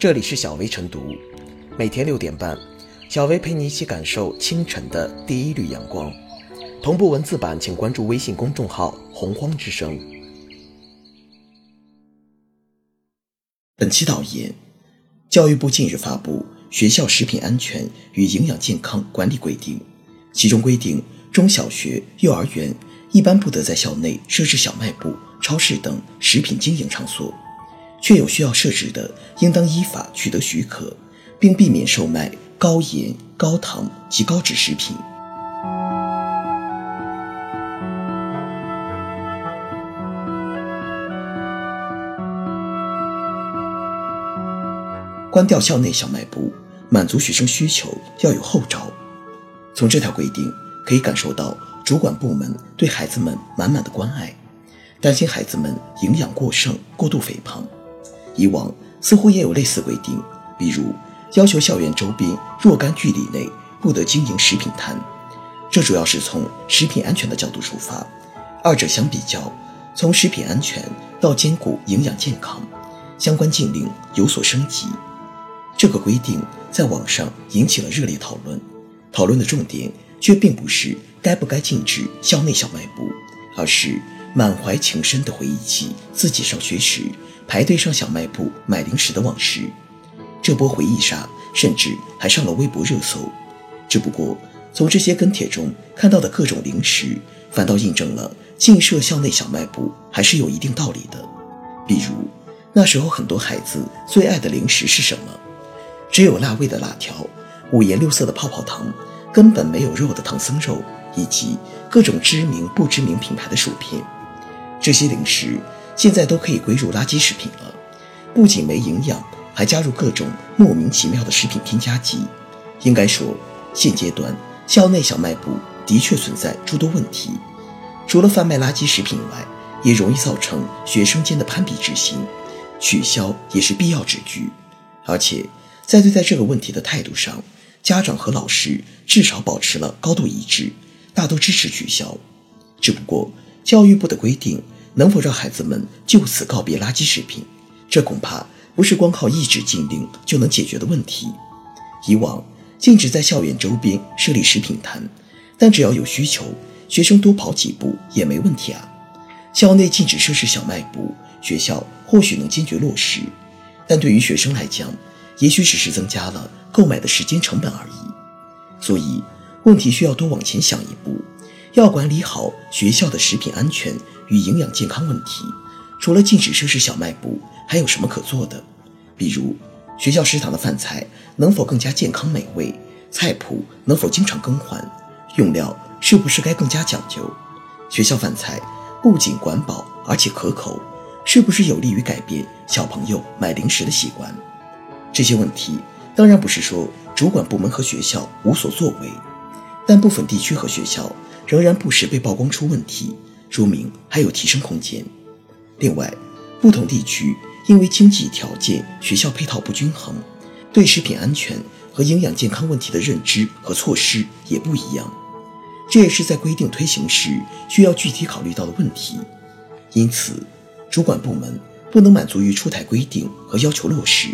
这里是小薇晨读，每天六点半，小薇陪你一起感受清晨的第一缕阳光。同步文字版，请关注微信公众号“洪荒之声”。本期导言：教育部近日发布《学校食品安全与营养健康管理规定》，其中规定，中小学、幼儿园一般不得在校内设置小卖部、超市等食品经营场所。确有需要设置的，应当依法取得许可，并避免售卖高盐、高糖及高脂食品。关掉校内小卖部，满足学生需求要有后招。从这条规定可以感受到，主管部门对孩子们满满的关爱，担心孩子们营养过剩、过度肥胖。以往似乎也有类似规定，比如要求校园周边若干距离内不得经营食品摊。这主要是从食品安全的角度出发，二者相比较，从食品安全到兼顾营养健康，相关禁令有所升级。这个规定在网上引起了热烈讨论，讨论的重点却并不是该不该禁止校内小卖部，而是满怀情深地回忆起自己上学时。排队上小卖部买零食的往事，这波回忆杀甚至还上了微博热搜。只不过，从这些跟帖中看到的各种零食，反倒印证了禁设校内小卖部还是有一定道理的。比如，那时候很多孩子最爱的零食是什么？只有辣味的辣条，五颜六色的泡泡糖，根本没有肉的唐僧肉，以及各种知名不知名品牌的薯片。这些零食。现在都可以归入垃圾食品了，不仅没营养，还加入各种莫名其妙的食品添加剂。应该说，现阶段校内小卖部的确存在诸多问题，除了贩卖垃圾食品外，也容易造成学生间的攀比之心，取消也是必要之举。而且在对待这个问题的态度上，家长和老师至少保持了高度一致，大都支持取消。只不过教育部的规定。能否让孩子们就此告别垃圾食品？这恐怕不是光靠一纸禁令就能解决的问题。以往禁止在校园周边设立食品摊，但只要有需求，学生多跑几步也没问题啊。校内禁止设置小卖部，学校或许能坚决落实，但对于学生来讲，也许只是增加了购买的时间成本而已。所以，问题需要多往前想一步。要管理好学校的食品安全与营养健康问题，除了禁止设置小卖部，还有什么可做的？比如，学校食堂的饭菜能否更加健康美味？菜谱能否经常更换？用料是不是该更加讲究？学校饭菜不仅管饱，而且可口，是不是有利于改变小朋友买零食的习惯？这些问题当然不是说主管部门和学校无所作为，但部分地区和学校。仍然不时被曝光出问题，说明还有提升空间。另外，不同地区因为经济条件、学校配套不均衡，对食品安全和营养健康问题的认知和措施也不一样，这也是在规定推行时需要具体考虑到的问题。因此，主管部门不能满足于出台规定和要求落实，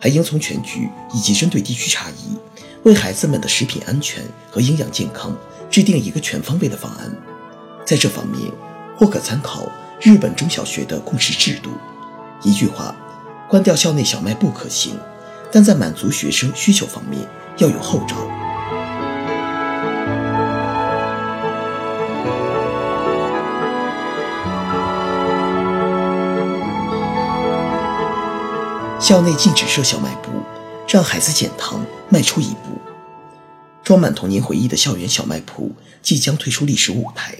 还应从全局以及针对地区差异，为孩子们的食品安全和营养健康。制定一个全方位的方案，在这方面或可参考日本中小学的共识制度。一句话，关掉校内小卖部可行，但在满足学生需求方面要有后招。校内禁止设小卖部，让孩子减糖迈出一步。装满童年回忆的校园小卖铺即将退出历史舞台，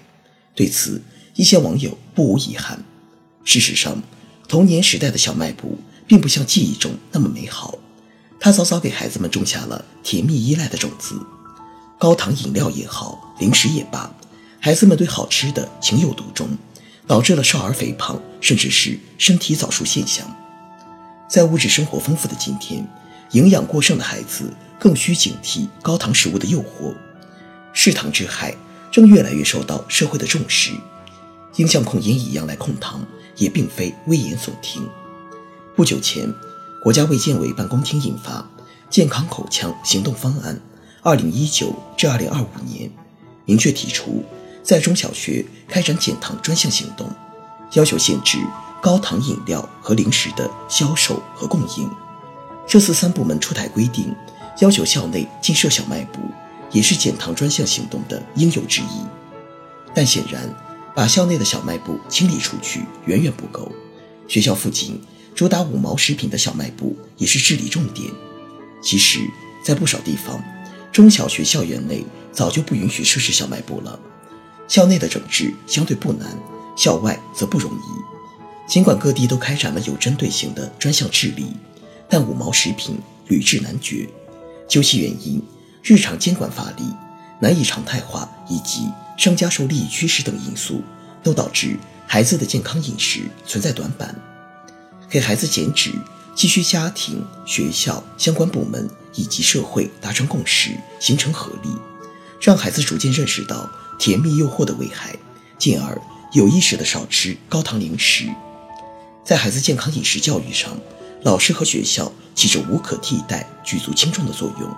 对此，一些网友不无遗憾。事实上，童年时代的小卖部并不像记忆中那么美好，它早早给孩子们种下了甜蜜依赖的种子。高糖饮料也好，零食也罢，孩子们对好吃的情有独钟，导致了少儿肥胖，甚至是身体早熟现象。在物质生活丰富的今天，营养过剩的孩子。更需警惕高糖食物的诱惑，嗜糖之害正越来越受到社会的重视。应像控烟一样来控糖，也并非危言耸听。不久前，国家卫健委办公厅印发《健康口腔行动方案（二零一九至二零二五年）》，明确提出，在中小学开展减糖专项行动，要求限制高糖饮料和零食的销售和供应。这次三部门出台规定，要求校内禁设小卖部，也是减糖专项行动的应有之义。但显然，把校内的小卖部清理出去远远不够，学校附近。主打五毛食品的小卖部也是治理重点。其实，在不少地方，中小学校园内早就不允许设置小卖部了。校内的整治相对不难，校外则不容易。尽管各地都开展了有针对性的专项治理，但五毛食品屡治难绝。究其原因，日常监管乏力、难以常态化以及商家受利益驱使等因素，都导致孩子的健康饮食存在短板。给孩子减脂，急需家庭、学校相关部门以及社会达成共识，形成合力，让孩子逐渐认识到甜蜜诱惑的危害，进而有意识地少吃高糖零食。在孩子健康饮食教育上，老师和学校起着无可替代、举足轻重的作用，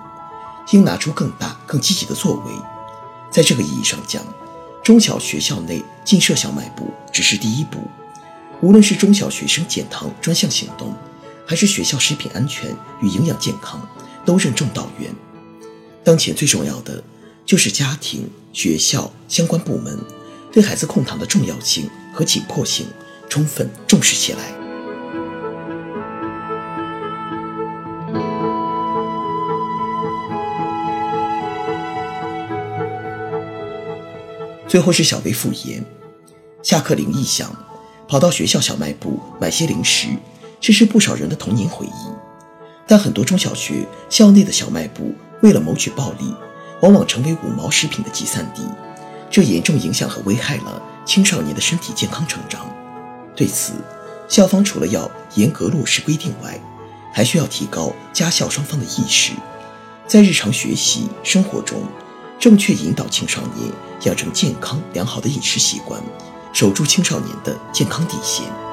应拿出更大、更积极的作为。在这个意义上讲，中小学校内禁设小卖部只是第一步。无论是中小学生减糖专项行动，还是学校食品安全与营养健康，都任重道远。当前最重要的就是家庭、学校相关部门对孩子控糖的重要性和紧迫性充分重视起来。最后是小薇复言，下课铃一响。跑到学校小卖部买些零食，这是不少人的童年回忆。但很多中小学校内的小卖部为了谋取暴利，往往成为五毛食品的集散地，这严重影响和危害了青少年的身体健康成长。对此，校方除了要严格落实规定外，还需要提高家校双方的意识，在日常学习生活中，正确引导青少年养成健康良好的饮食习惯。守住青少年的健康底线。